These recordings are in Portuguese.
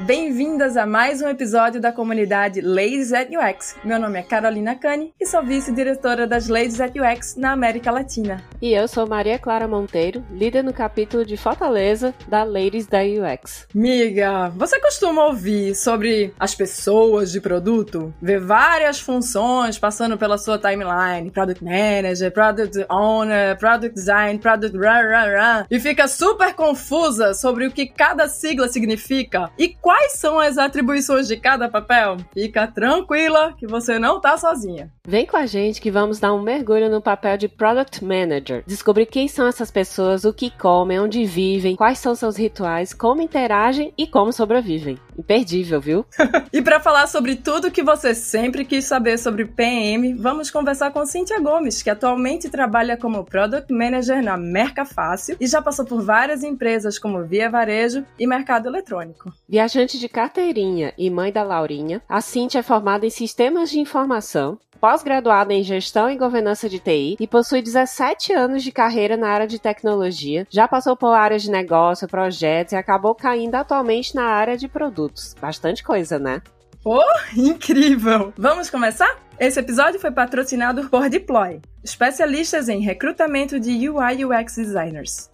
bem-vindas a mais um episódio da comunidade Ladies at UX. Meu nome é Carolina Cani e sou vice-diretora das Ladies at UX na América Latina. E eu sou Maria Clara Monteiro, líder no capítulo de Fortaleza da Ladies da UX. Miga, você costuma ouvir sobre as pessoas de produto? Ver várias funções passando pela sua timeline, Product Manager, Product Owner, Product Design, Product rah, rah, rah, e fica super confusa sobre o que cada sigla significa e quais são as atribuições de cada papel? Fica tranquila que você não tá sozinha. Vem com a gente que vamos dar um mergulho no papel de Product Manager. Descobrir quem são essas pessoas, o que comem, onde vivem, quais são seus rituais, como interagem e como sobrevivem. Imperdível, viu? e para falar sobre tudo que você sempre quis saber sobre PM, vamos conversar com Cíntia Gomes, que atualmente trabalha como Product Manager na Merca Fácil e já passou por várias empresas como Via Varejo e Mercado Eletrônico. Viajante de carteirinha e mãe da Laurinha, a Cintia é formada em Sistemas de Informação, pós-graduada em Gestão e Governança de TI e possui 17 anos de carreira na área de tecnologia. Já passou por áreas de negócio, projetos e acabou caindo atualmente na área de produtos. Bastante coisa, né? Oh, incrível! Vamos começar? Esse episódio foi patrocinado por Deploy, especialistas em recrutamento de UI e UX designers.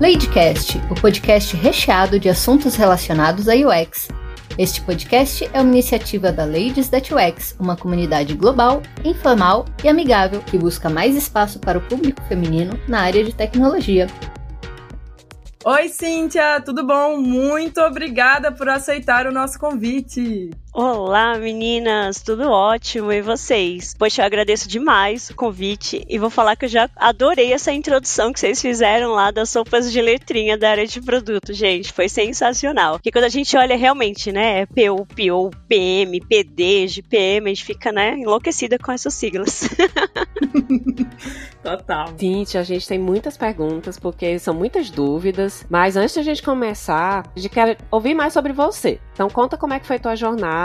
Ladycast, o podcast recheado de assuntos relacionados a UX. Este podcast é uma iniciativa da Ladies That UX, uma comunidade global, informal e amigável que busca mais espaço para o público feminino na área de tecnologia. Oi, Cíntia, tudo bom? Muito obrigada por aceitar o nosso convite. Olá, meninas, tudo ótimo e vocês? Poxa, eu agradeço demais o convite e vou falar que eu já adorei essa introdução que vocês fizeram lá das sopas de letrinha da área de produto, gente, foi sensacional. Porque quando a gente olha realmente, né, PO, PO, PM, PD, GPM, a gente fica, né, enlouquecida com essas siglas. Total. Gente, a gente tem muitas perguntas porque são muitas dúvidas, mas antes de a gente começar, a gente quer ouvir mais sobre você. Então conta como é que foi tua jornada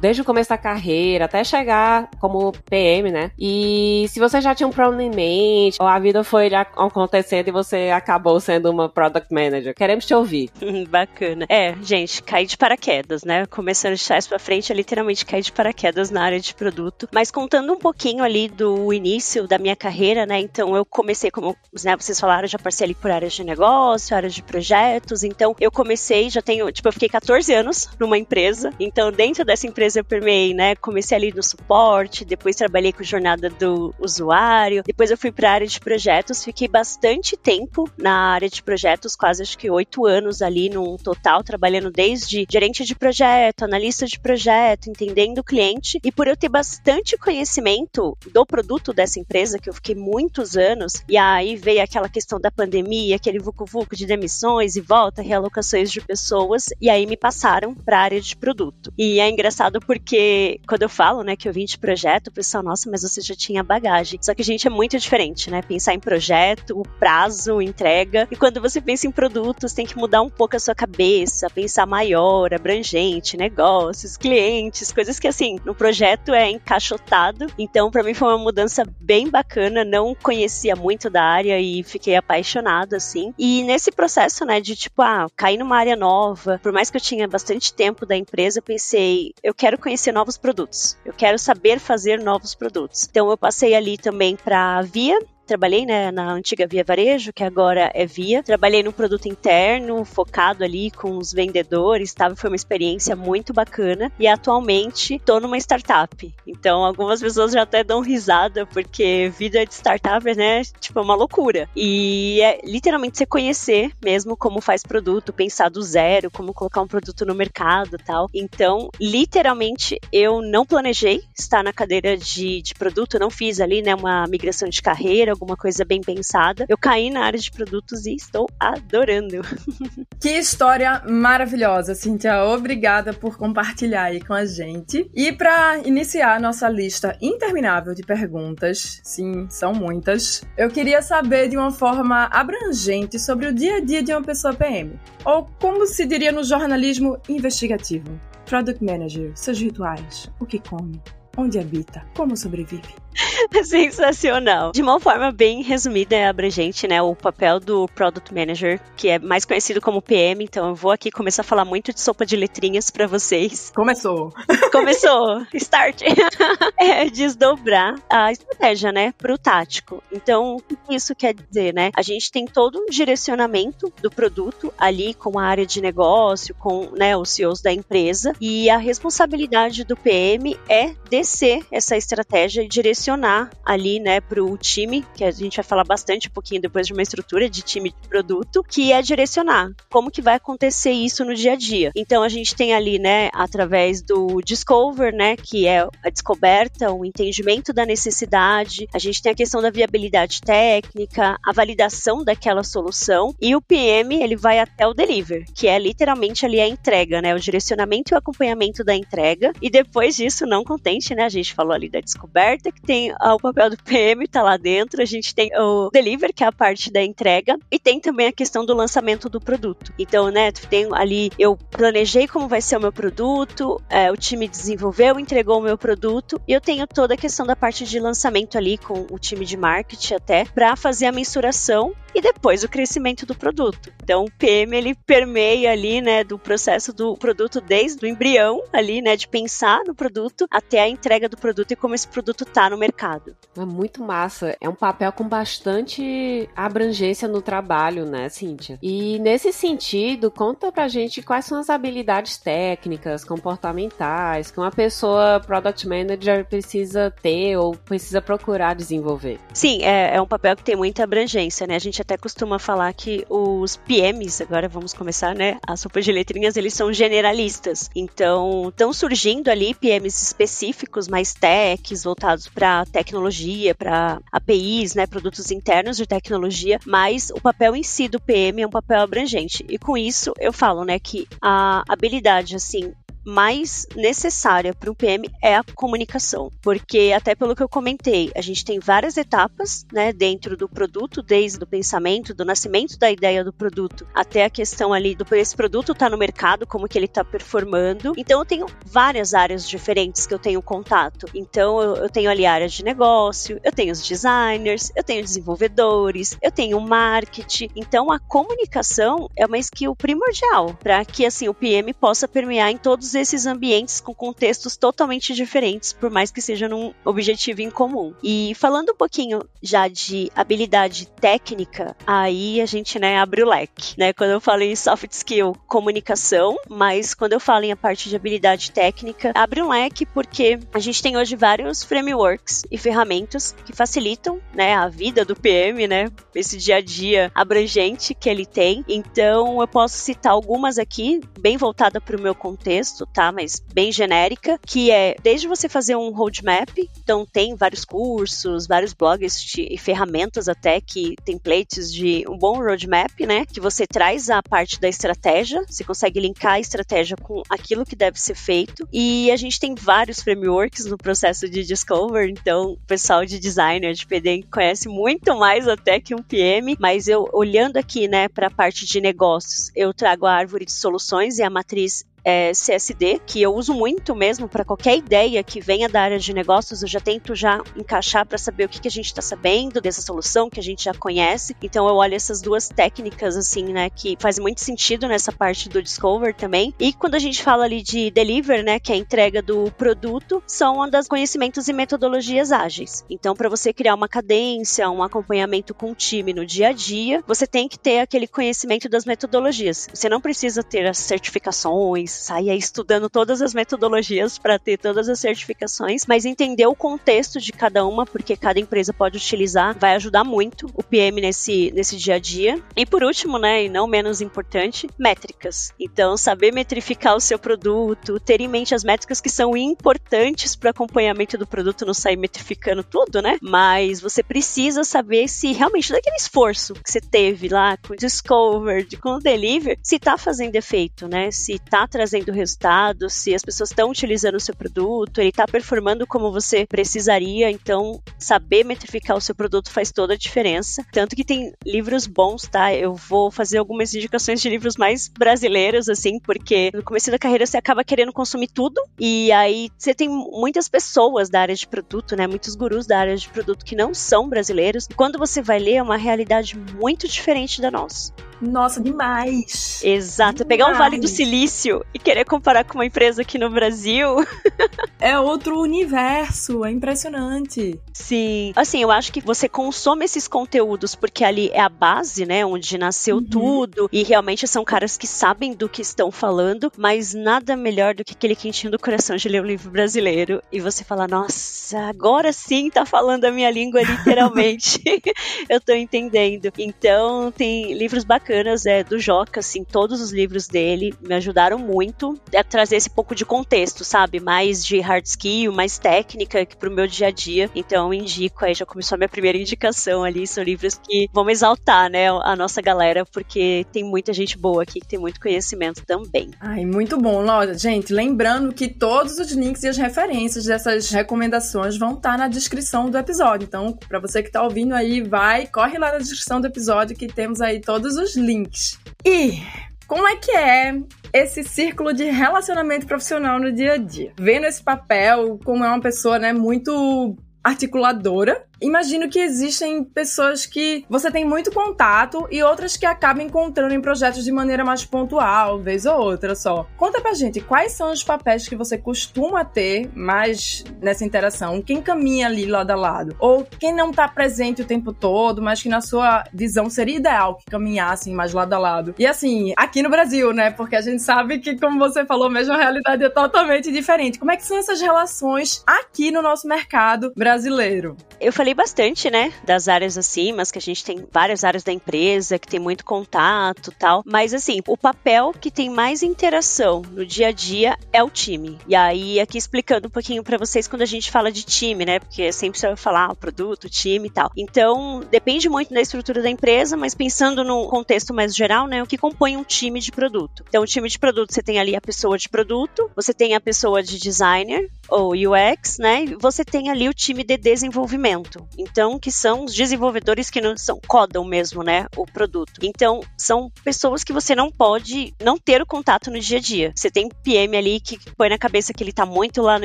desde o começo da carreira até chegar como PM, né? E se você já tinha um plano em mente, ou a vida foi acontecendo e você acabou sendo uma product manager, queremos te ouvir. Bacana. É, gente, cair de paraquedas, né? Começando de trás pra frente, é literalmente cair de paraquedas na área de produto. Mas contando um pouquinho ali do início da minha carreira, né? Então eu comecei, como né, vocês falaram, já passei ali por áreas de negócio, áreas de projetos. Então eu comecei, já tenho, tipo, eu fiquei 14 anos numa empresa. Então dentro dessa empresa eu permeei, né? Comecei ali no suporte, depois trabalhei com jornada do usuário, depois eu fui para a área de projetos, fiquei bastante tempo na área de projetos, quase acho que oito anos ali no total, trabalhando desde gerente de projeto, analista de projeto, entendendo o cliente. E por eu ter bastante conhecimento do produto dessa empresa, que eu fiquei muitos anos, e aí veio aquela questão da pandemia, aquele vucu-vucu de demissões e volta, realocações de pessoas, e aí me passaram para a área de produto. E é engraçado porque quando eu falo, né, que eu vim de projeto, o pessoal, nossa, mas você já tinha bagagem. Só que a gente é muito diferente, né? Pensar em projeto, o prazo, entrega. E quando você pensa em produtos, tem que mudar um pouco a sua cabeça, pensar maior, abrangente, negócios, clientes, coisas que assim, no projeto é encaixotado. Então, para mim foi uma mudança bem bacana, não conhecia muito da área e fiquei apaixonada assim. E nesse processo, né, de tipo, ah, cair numa área nova, por mais que eu tinha bastante tempo da empresa, eu pensei, eu quero conhecer novos produtos, eu quero saber fazer novos produtos. Então eu passei ali também para a Via, Trabalhei né, na antiga Via Varejo, que agora é Via. Trabalhei no produto interno, focado ali com os vendedores, tá? foi uma experiência muito bacana. E atualmente estou numa startup. Então, algumas pessoas já até dão risada, porque vida de startup, né? Tipo, é uma loucura. E é literalmente você conhecer mesmo como faz produto, pensar do zero, como colocar um produto no mercado tal. Então, literalmente, eu não planejei estar na cadeira de, de produto, não fiz ali, né, uma migração de carreira alguma coisa bem pensada. Eu caí na área de produtos e estou adorando. Que história maravilhosa, Cintia. Obrigada por compartilhar aí com a gente. E para iniciar a nossa lista interminável de perguntas, sim, são muitas, eu queria saber de uma forma abrangente sobre o dia a dia de uma pessoa PM. Ou como se diria no jornalismo investigativo. Product Manager, seus rituais, o que come, Onde habita? Como sobrevive? Sensacional. De uma forma bem resumida e abrangente, né? O papel do Product Manager, que é mais conhecido como PM. Então eu vou aqui começar a falar muito de sopa de letrinhas para vocês. Começou. Começou. Start. é desdobrar a estratégia, né? Pro tático. Então, o que isso quer dizer, né? A gente tem todo um direcionamento do produto ali com a área de negócio, com né, os CEOs da empresa. E a responsabilidade do PM é descer essa estratégia e direcionar ali, né, pro time, que a gente vai falar bastante um pouquinho depois de uma estrutura de time de produto, que é direcionar como que vai acontecer isso no dia a dia. Então a gente tem ali, né, através do discover, né, que é a descoberta, o entendimento da necessidade, a gente tem a questão da viabilidade técnica, a validação daquela solução e o PM, ele vai até o deliver, que é literalmente ali a entrega, né, o direcionamento e o acompanhamento da entrega. E depois disso, não contente, né, a gente falou ali da descoberta, que tem tem o papel do PM, tá lá dentro, a gente tem o deliver, que é a parte da entrega, e tem também a questão do lançamento do produto. Então, né, tem ali, eu planejei como vai ser o meu produto, é, o time desenvolveu, entregou o meu produto, e eu tenho toda a questão da parte de lançamento ali com o time de marketing até, para fazer a mensuração e depois o crescimento do produto. Então, o PM ele permeia ali, né, do processo do produto desde o embrião ali, né, de pensar no produto até a entrega do produto e como esse produto tá no mercado. É muito massa. É um papel com bastante abrangência no trabalho, né, Cíntia? E nesse sentido, conta pra gente quais são as habilidades técnicas, comportamentais que uma pessoa product manager precisa ter ou precisa procurar desenvolver. Sim, é, é um papel que tem muita abrangência, né? A gente até costuma falar que os PMs, agora vamos começar, né? A sopa de letrinhas, eles são generalistas. Então, estão surgindo ali PMs específicos, mais techs, voltados para tecnologia, para APIs, né? Produtos internos de tecnologia, mas o papel em si do PM é um papel abrangente. E com isso, eu falo, né, que a habilidade, assim, mais necessária para um PM é a comunicação, porque até pelo que eu comentei, a gente tem várias etapas, né, dentro do produto, desde o pensamento, do nascimento da ideia do produto, até a questão ali do esse produto tá no mercado, como que ele está performando. Então eu tenho várias áreas diferentes que eu tenho contato. Então eu, eu tenho ali áreas de negócio, eu tenho os designers, eu tenho desenvolvedores, eu tenho marketing. Então a comunicação é uma skill primordial para que assim o PM possa permear em todos esses ambientes com contextos totalmente diferentes, por mais que seja num objetivo em comum. E falando um pouquinho já de habilidade técnica, aí a gente né, abre o leque. Né? Quando eu falo em soft skill, comunicação, mas quando eu falo em a parte de habilidade técnica, abre um leque porque a gente tem hoje vários frameworks e ferramentas que facilitam né, a vida do PM, né? Esse dia a dia abrangente que ele tem. Então eu posso citar algumas aqui, bem voltada para o meu contexto, tá? Mas bem genérica, que é desde você fazer um roadmap, então tem vários cursos, vários blogs e ferramentas até que templates de um bom roadmap, né? Que você traz a parte da estratégia, você consegue linkar a estratégia com aquilo que deve ser feito. E a gente tem vários frameworks no processo de discover, então o pessoal de designer de PD conhece muito mais até que um PM, mas eu olhando aqui, né, para a parte de negócios, eu trago a árvore de soluções e a matriz é, CSD, que eu uso muito mesmo para qualquer ideia que venha da área de negócios, eu já tento já encaixar para saber o que, que a gente está sabendo dessa solução que a gente já conhece. Então eu olho essas duas técnicas assim, né, que fazem muito sentido nessa parte do discover também. E quando a gente fala ali de deliver, né, que é a entrega do produto, são uma das conhecimentos e metodologias ágeis. Então para você criar uma cadência, um acompanhamento com o time no dia a dia, você tem que ter aquele conhecimento das metodologias. Você não precisa ter as certificações, sair estudando todas as metodologias para ter todas as certificações, mas entender o contexto de cada uma, porque cada empresa pode utilizar, vai ajudar muito o PM nesse, nesse dia a dia. E por último, né, e não menos importante, métricas. Então, saber metrificar o seu produto, ter em mente as métricas que são importantes para o acompanhamento do produto, não sair metrificando tudo, né? Mas você precisa saber se realmente daquele esforço que você teve lá com o Discover, com o Deliver, se tá fazendo efeito, né? Se tá trazendo trazendo resultados, se as pessoas estão utilizando o seu produto, ele está performando como você precisaria. Então, saber metrificar o seu produto faz toda a diferença. Tanto que tem livros bons, tá? Eu vou fazer algumas indicações de livros mais brasileiros, assim, porque no começo da carreira você acaba querendo consumir tudo e aí você tem muitas pessoas da área de produto, né? Muitos gurus da área de produto que não são brasileiros. E quando você vai ler, é uma realidade muito diferente da nossa. Nossa, demais! Exato. Demais. Pegar um Vale do Silício e querer comparar com uma empresa aqui no Brasil. é outro universo, é impressionante. Sim. Assim, eu acho que você consome esses conteúdos porque ali é a base, né? Onde nasceu uhum. tudo. E realmente são caras que sabem do que estão falando, mas nada melhor do que aquele quentinho do coração de ler um livro brasileiro e você falar, nossa, agora sim tá falando a minha língua literalmente. eu tô entendendo. Então, tem livros bacanas bacanas é, do Joca, assim, todos os livros dele me ajudaram muito a trazer esse pouco de contexto, sabe? Mais de hard skill, mais técnica pro meu dia a dia. Então, indico aí, já começou a minha primeira indicação ali, são livros que vão exaltar, né, a nossa galera, porque tem muita gente boa aqui que tem muito conhecimento também. Ai, muito bom, Laura. Gente, lembrando que todos os links e as referências dessas recomendações vão estar tá na descrição do episódio. Então, para você que tá ouvindo aí, vai, corre lá na descrição do episódio que temos aí todos os links. E como é que é esse círculo de relacionamento profissional no dia a dia? Vendo esse papel, como é uma pessoa, né, muito articuladora, Imagino que existem pessoas que você tem muito contato e outras que acabam encontrando em projetos de maneira mais pontual, vez ou outra só. Conta pra gente quais são os papéis que você costuma ter mais nessa interação, quem caminha ali lado a lado, ou quem não tá presente o tempo todo, mas que na sua visão seria ideal que caminhassem mais lado a lado. E assim, aqui no Brasil, né? Porque a gente sabe que, como você falou mesmo, a realidade é totalmente diferente. Como é que são essas relações aqui no nosso mercado brasileiro? Eu falei falei bastante, né, das áreas acima, que a gente tem várias áreas da empresa, que tem muito contato tal. Mas, assim, o papel que tem mais interação no dia a dia é o time. E aí, aqui explicando um pouquinho para vocês quando a gente fala de time, né, porque sempre você vai falar o produto, time e tal. Então, depende muito da estrutura da empresa, mas pensando no contexto mais geral, né, o que compõe um time de produto. Então, o time de produto, você tem ali a pessoa de produto, você tem a pessoa de designer, ou UX, né? E você tem ali o time de desenvolvimento. Então, que são os desenvolvedores que não são codam mesmo, né, o produto. Então, são pessoas que você não pode não ter o contato no dia a dia. Você tem PM ali que põe na cabeça que ele tá muito lá no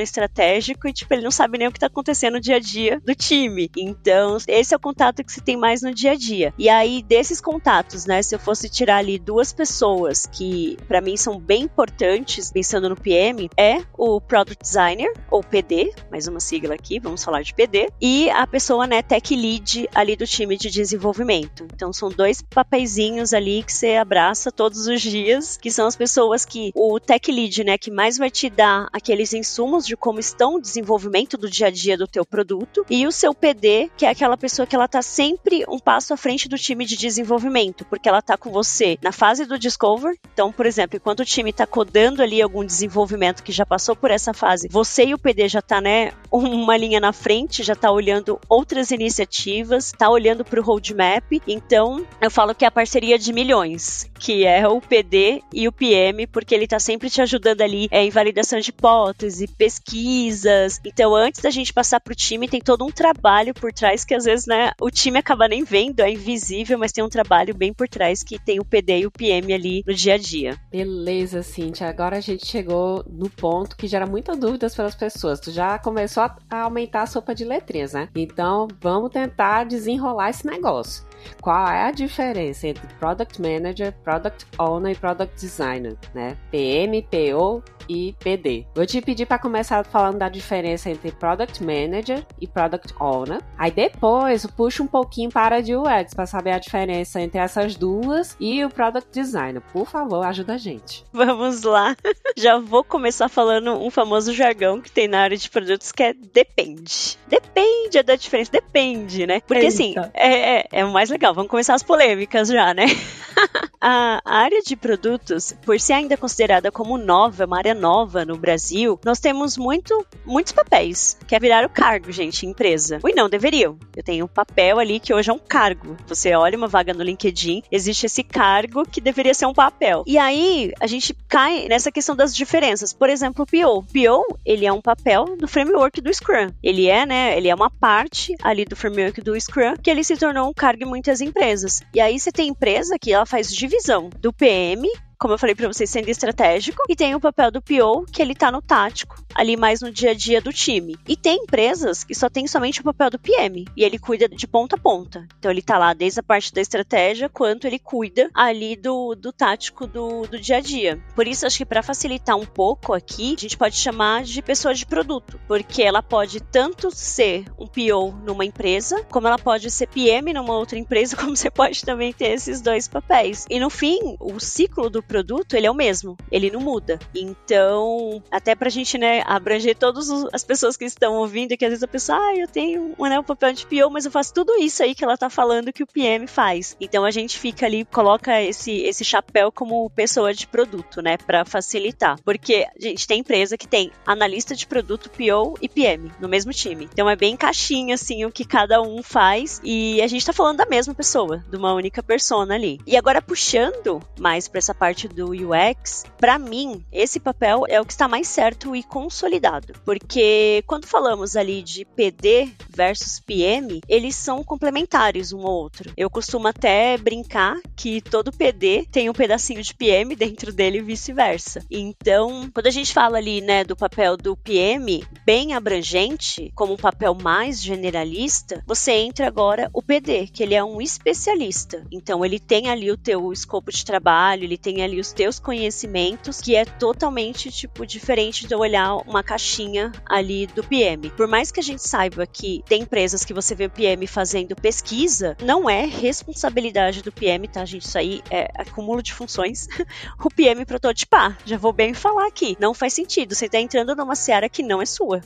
estratégico e tipo, ele não sabe nem o que tá acontecendo no dia a dia do time. Então, esse é o contato que você tem mais no dia a dia. E aí desses contatos, né, se eu fosse tirar ali duas pessoas que para mim são bem importantes pensando no PM, é o product designer ou PD, mais uma sigla aqui, vamos falar de PD, e a pessoa, né, tech lead ali do time de desenvolvimento. Então são dois papeizinhos ali que você abraça todos os dias, que são as pessoas que o tech lead, né, que mais vai te dar aqueles insumos de como estão o desenvolvimento do dia a dia do teu produto, e o seu PD, que é aquela pessoa que ela tá sempre um passo à frente do time de desenvolvimento, porque ela tá com você na fase do discover. Então, por exemplo, enquanto o time tá codando ali algum desenvolvimento que já passou por essa fase, você sei o PD já está né, uma linha na frente, já está olhando outras iniciativas, está olhando para o roadmap. Então, eu falo que é a parceria de milhões, que é o PD e o PM, porque ele está sempre te ajudando ali é, em validação de hipótese, pesquisas. Então, antes da gente passar para o time, tem todo um trabalho por trás que às vezes né, o time acaba nem vendo, é invisível, mas tem um trabalho bem por trás que tem o PD e o PM ali no dia a dia. Beleza, Cintia. Agora a gente chegou no ponto que gera muitas dúvidas pelas pessoas. Tu já começou a aumentar a sopa de letrinhas, né? Então vamos tentar desenrolar esse negócio. Qual é a diferença entre Product Manager, Product Owner e Product Designer, né? PM, PO e PD. Vou te pedir para começar falando da diferença entre Product Manager e Product Owner. Aí depois puxa um pouquinho para de UX para saber a diferença entre essas duas e o Product Designer. Por favor, ajuda a gente. Vamos lá. Já vou começar falando um famoso jargão que tem na área de produtos que é depende. Depende é da diferença, depende, né? Porque assim, Eita. assim, é, é, é o mais legal. Vamos começar as polêmicas já, né? a área de produtos, por ser ainda considerada como nova, uma área nova no Brasil, nós temos muito, muitos papéis. Quer virar o cargo, gente, empresa. Ui, não, deveriam. Eu tenho um papel ali que hoje é um cargo. Você olha uma vaga no LinkedIn, existe esse cargo que deveria ser um papel. E aí, a gente cai nessa questão das diferenças. Por exemplo, o PO. PO, ele é um papel do framework do Scrum. Ele é, né, ele é uma parte ali do framework do Scrum que ele se tornou um cargo em muitas empresas. E aí você tem empresa que ela faz divisão do PM como eu falei para vocês, sendo estratégico, e tem o papel do PO, que ele tá no tático, ali mais no dia a dia do time. E tem empresas que só tem somente o papel do PM, e ele cuida de ponta a ponta. Então ele tá lá desde a parte da estratégia, quanto ele cuida ali do, do tático do, do dia a dia. Por isso, acho que para facilitar um pouco aqui, a gente pode chamar de pessoa de produto, porque ela pode tanto ser um PO numa empresa, como ela pode ser PM numa outra empresa, como você pode também ter esses dois papéis. E no fim, o ciclo do produto, ele é o mesmo, ele não muda. Então, até pra gente, né, abranger todas as pessoas que estão ouvindo, que às vezes a pessoa, ah, eu tenho um, né, um papel de PO, mas eu faço tudo isso aí que ela tá falando que o PM faz. Então a gente fica ali, coloca esse, esse chapéu como pessoa de produto, né, para facilitar. Porque, gente, tem empresa que tem analista de produto, PO e PM no mesmo time. Então é bem caixinha, assim, o que cada um faz. E a gente tá falando da mesma pessoa, de uma única persona ali. E agora puxando mais para essa parte parte do UX, para mim, esse papel é o que está mais certo e consolidado. Porque quando falamos ali de PD versus PM, eles são complementares um ao outro. Eu costumo até brincar que todo PD tem um pedacinho de PM dentro dele e vice-versa. Então, quando a gente fala ali, né, do papel do PM bem abrangente, como um papel mais generalista, você entra agora o PD, que ele é um especialista. Então, ele tem ali o teu escopo de trabalho, ele tem ali ali os teus conhecimentos, que é totalmente, tipo, diferente de olhar uma caixinha ali do PM. Por mais que a gente saiba que tem empresas que você vê o PM fazendo pesquisa, não é responsabilidade do PM, tá, gente? Isso aí é acúmulo de funções. o PM prototipar, já vou bem falar aqui. Não faz sentido, você tá entrando numa seara que não é sua.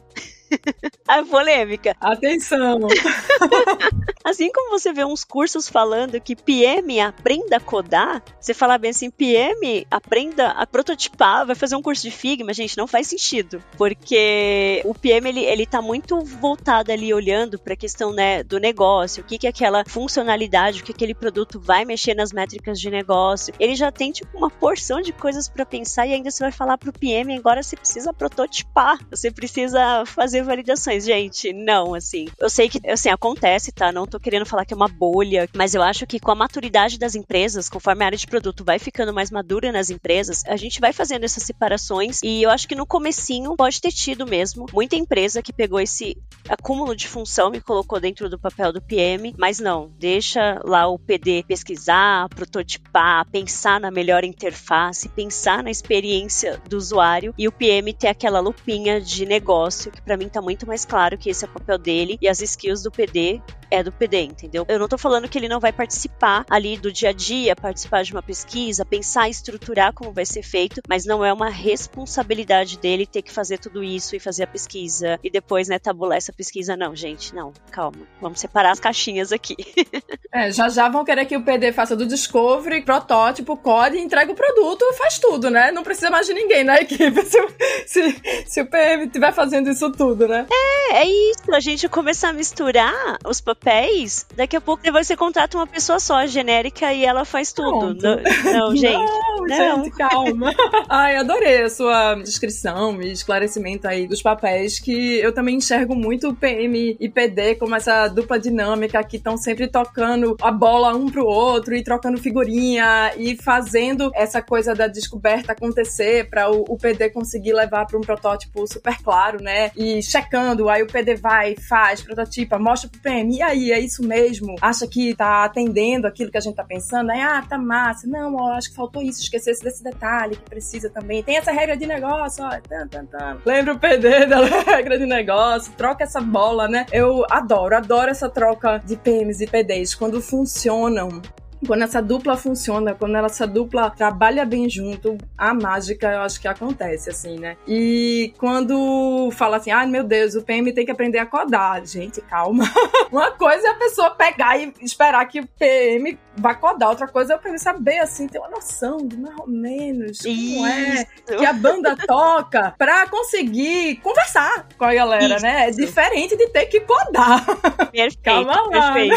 a polêmica. Atenção! assim como você vê uns cursos falando que PM aprenda a codar, você fala bem assim, PM aprenda a prototipar, vai fazer um curso de Figma, gente, não faz sentido. Porque o PM, ele, ele tá muito voltado ali, olhando pra questão, né, do negócio, o que que aquela funcionalidade, o que aquele produto vai mexer nas métricas de negócio. Ele já tem, tipo, uma porção de coisas para pensar e ainda você vai falar pro PM, agora você precisa prototipar, você precisa fazer fazer validações, gente. Não, assim. Eu sei que, assim, acontece, tá? Não tô querendo falar que é uma bolha, mas eu acho que com a maturidade das empresas, conforme a área de produto vai ficando mais madura nas empresas, a gente vai fazendo essas separações e eu acho que no comecinho pode ter tido mesmo muita empresa que pegou esse acúmulo de função e colocou dentro do papel do PM, mas não, deixa lá o PD pesquisar, prototipar, pensar na melhor interface, pensar na experiência do usuário e o PM ter aquela lupinha de negócio que para mim mim tá muito mais claro que esse é o papel dele e as skills do PD é do PD, entendeu? Eu não tô falando que ele não vai participar ali do dia a dia, participar de uma pesquisa, pensar, estruturar como vai ser feito, mas não é uma responsabilidade dele ter que fazer tudo isso e fazer a pesquisa e depois, né, tabular essa pesquisa. Não, gente, não, calma. Vamos separar as caixinhas aqui. é, já já vão querer que o PD faça do discovery, protótipo, code, entregue o produto, faz tudo, né? Não precisa mais de ninguém na equipe se, se, se o PM estiver fazendo isso tudo, né? É, é isso. A gente começar a misturar os papéis papéis, daqui a pouco você contrata uma pessoa só, genérica, e ela faz tudo. Não, não, gente. Não, não. gente, calma. Ai, adorei a sua descrição e esclarecimento aí dos papéis, que eu também enxergo muito o PM e PD como essa dupla dinâmica que estão sempre tocando a bola um pro outro e trocando figurinha e fazendo essa coisa da descoberta acontecer para o, o, PD conseguir levar para um protótipo super claro, né? E checando, aí o PD vai, faz, prototipa, mostra pro PM, aí, é isso mesmo? Acha que tá atendendo aquilo que a gente tá pensando? Aí, ah, tá massa. Não, ó, acho que faltou isso, esquecesse desse detalhe que precisa também. Tem essa regra de negócio, ó. Tan, tan, tan. Lembra o PD da regra de negócio? Troca essa bola, né? Eu adoro, adoro essa troca de PMs e PDs quando funcionam quando essa dupla funciona, quando essa dupla trabalha bem junto, a mágica eu acho que acontece, assim, né? E quando fala assim, ai ah, meu Deus, o PM tem que aprender a codar. Gente, calma. Uma coisa é a pessoa pegar e esperar que o PM vai codar. Outra coisa é pra saber, assim, ter uma noção de mais ou menos como Isso. é que a banda toca pra conseguir conversar com a galera, Isso. né? É diferente de ter que codar. Perfeito, Calma lá, perfeito.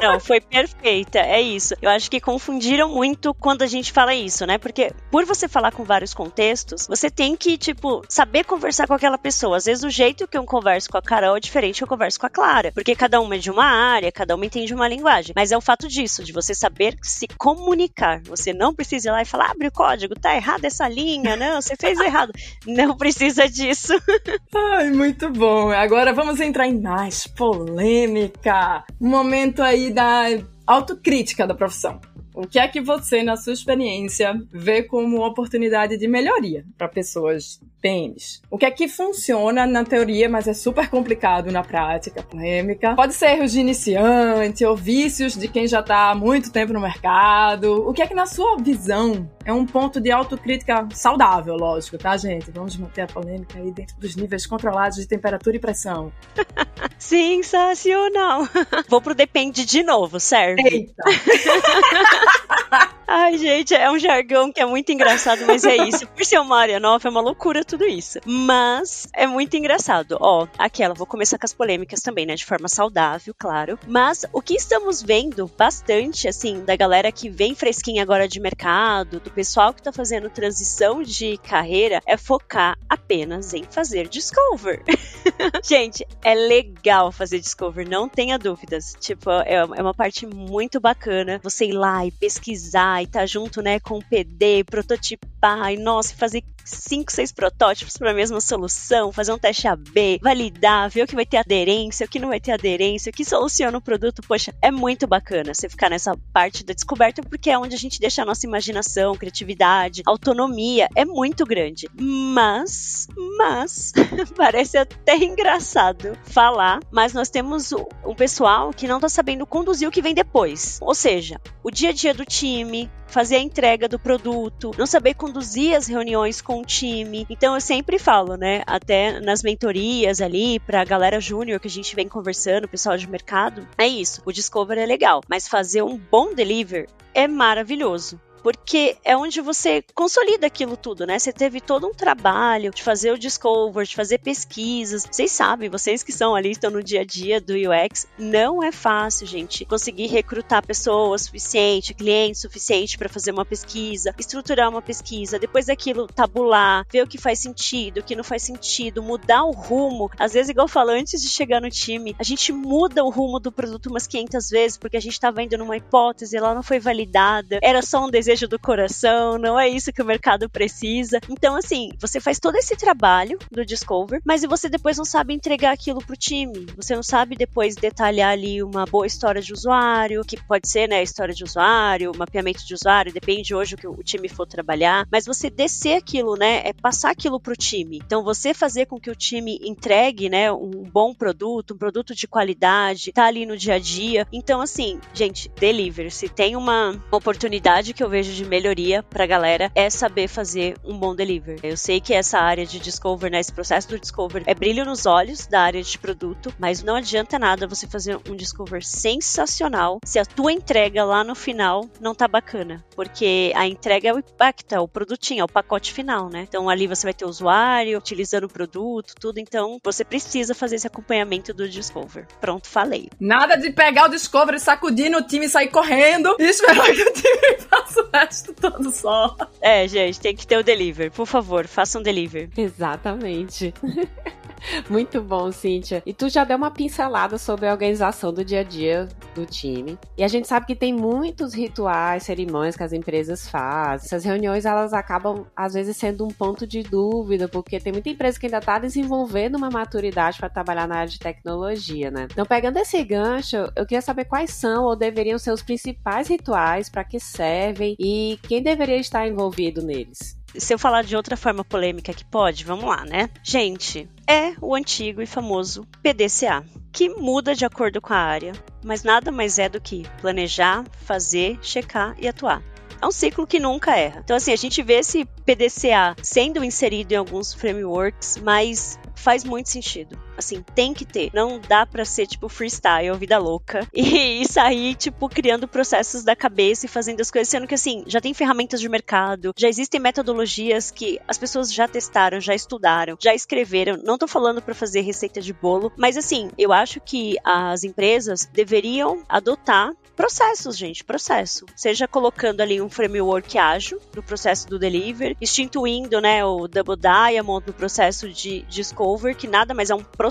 Não, foi perfeita, é isso. Eu acho que confundiram muito quando a gente fala isso, né? Porque por você falar com vários contextos, você tem que, tipo, saber conversar com aquela pessoa. Às vezes o jeito que eu converso com a Carol é diferente que eu converso com a Clara. Porque cada uma é de uma área, cada uma entende uma linguagem. Mas é o fato disso, de você saber se comunicar. Você não precisa ir lá e falar, abre o código, tá errado essa linha, não, você fez errado. Não precisa disso. Ai, muito bom. Agora vamos entrar em mais polêmica. Um momento aí da autocrítica da profissão. O que é que você, na sua experiência, vê como oportunidade de melhoria para pessoas O que é que funciona na teoria, mas é super complicado na prática, polêmica? Pode ser erros de iniciante ou vícios de quem já está há muito tempo no mercado. O que é que, na sua visão, é um ponto de autocrítica saudável, lógico, tá, gente? Vamos manter a polêmica aí dentro dos níveis controlados de temperatura e pressão. Sensacional! Vou pro depende de novo, serve? Eita! Ai, gente, é um jargão que é muito engraçado, mas é isso. Por ser uma área nova, é uma loucura tudo isso. Mas é muito engraçado. Ó, aquela, vou começar com as polêmicas também, né? De forma saudável, claro. Mas o que estamos vendo bastante, assim, da galera que vem fresquinha agora de mercado, do pessoal que tá fazendo transição de carreira, é focar apenas em fazer discover. gente, é legal fazer discover, não tenha dúvidas. Tipo, é é uma parte muito bacana você ir lá e pesquisar e tá junto, né, com o PD, prototipar e, nossa, fazer cinco, seis protótipos para a mesma solução, fazer um teste AB, validar, ver o que vai ter aderência, o que não vai ter aderência, o que soluciona o produto. Poxa, é muito bacana você ficar nessa parte da descoberta, porque é onde a gente deixa a nossa imaginação, criatividade, autonomia, é muito grande. Mas, mas, parece até engraçado falar, mas nós temos um pessoal que não tá sabendo conduzir o que vem depois. Ou seja, o dia a dia do time, fazer a entrega do produto, não saber conduzir as reuniões com o time. Então eu sempre falo, né, até nas mentorias ali pra galera júnior que a gente vem conversando, pessoal de mercado, é isso. O discover é legal, mas fazer um bom deliver é maravilhoso porque é onde você consolida aquilo tudo, né? Você teve todo um trabalho de fazer o discover, de fazer pesquisas. Vocês sabem, vocês que são ali, estão no dia a dia do UX, não é fácil, gente, conseguir recrutar pessoas suficiente, clientes suficiente para fazer uma pesquisa, estruturar uma pesquisa, depois daquilo tabular, ver o que faz sentido, o que não faz sentido, mudar o rumo. Às vezes, igual eu falo, antes de chegar no time, a gente muda o rumo do produto umas 500 vezes porque a gente estava indo numa hipótese, ela não foi validada, era só um desejo do coração, não é isso que o mercado precisa. Então, assim, você faz todo esse trabalho do Discover, mas você depois não sabe entregar aquilo pro time. Você não sabe depois detalhar ali uma boa história de usuário, que pode ser, né, história de usuário, mapeamento de usuário, depende hoje o que o time for trabalhar, mas você descer aquilo, né, é passar aquilo pro time. Então, você fazer com que o time entregue, né, um bom produto, um produto de qualidade, tá ali no dia a dia. Então, assim, gente, deliver. Se tem uma oportunidade que eu vejo de melhoria pra galera, é saber fazer um bom deliver. Eu sei que essa área de discover, né, esse processo do discover é brilho nos olhos da área de produto, mas não adianta nada você fazer um discover sensacional se a tua entrega lá no final não tá bacana, porque a entrega é o impacta, é o produtinho, é o pacote final, né? Então ali você vai ter o usuário utilizando o produto, tudo, então você precisa fazer esse acompanhamento do discover. Pronto, falei. Nada de pegar o Discovery, sacudir no time e sair correndo e esperar que o time faça resto todo só. É, gente, tem que ter o deliver. Por favor, faça um deliver. Exatamente. Muito bom, Cíntia. E tu já deu uma pincelada sobre a organização do dia a dia do time. E a gente sabe que tem muitos rituais, cerimônias que as empresas fazem. Essas reuniões, elas acabam, às vezes, sendo um ponto de dúvida, porque tem muita empresa que ainda está desenvolvendo uma maturidade para trabalhar na área de tecnologia, né? Então, pegando esse gancho, eu queria saber quais são ou deveriam ser os principais rituais, para que servem e quem deveria estar envolvido neles. Se eu falar de outra forma polêmica que pode, vamos lá, né? Gente, é o antigo e famoso PDCA, que muda de acordo com a área, mas nada mais é do que planejar, fazer, checar e atuar. É um ciclo que nunca erra. Então, assim, a gente vê esse PDCA sendo inserido em alguns frameworks, mas faz muito sentido. Assim, tem que ter. Não dá para ser tipo freestyle, vida louca e, e sair tipo criando processos da cabeça e fazendo as coisas, sendo que assim, já tem ferramentas de mercado, já existem metodologias que as pessoas já testaram, já estudaram, já escreveram. Não tô falando para fazer receita de bolo, mas assim, eu acho que as empresas deveriam adotar processos, gente, processo. Seja colocando ali um framework ágil no processo do delivery, instituindo, né, o Double Diamond no processo de Discover, que nada mais é um processo.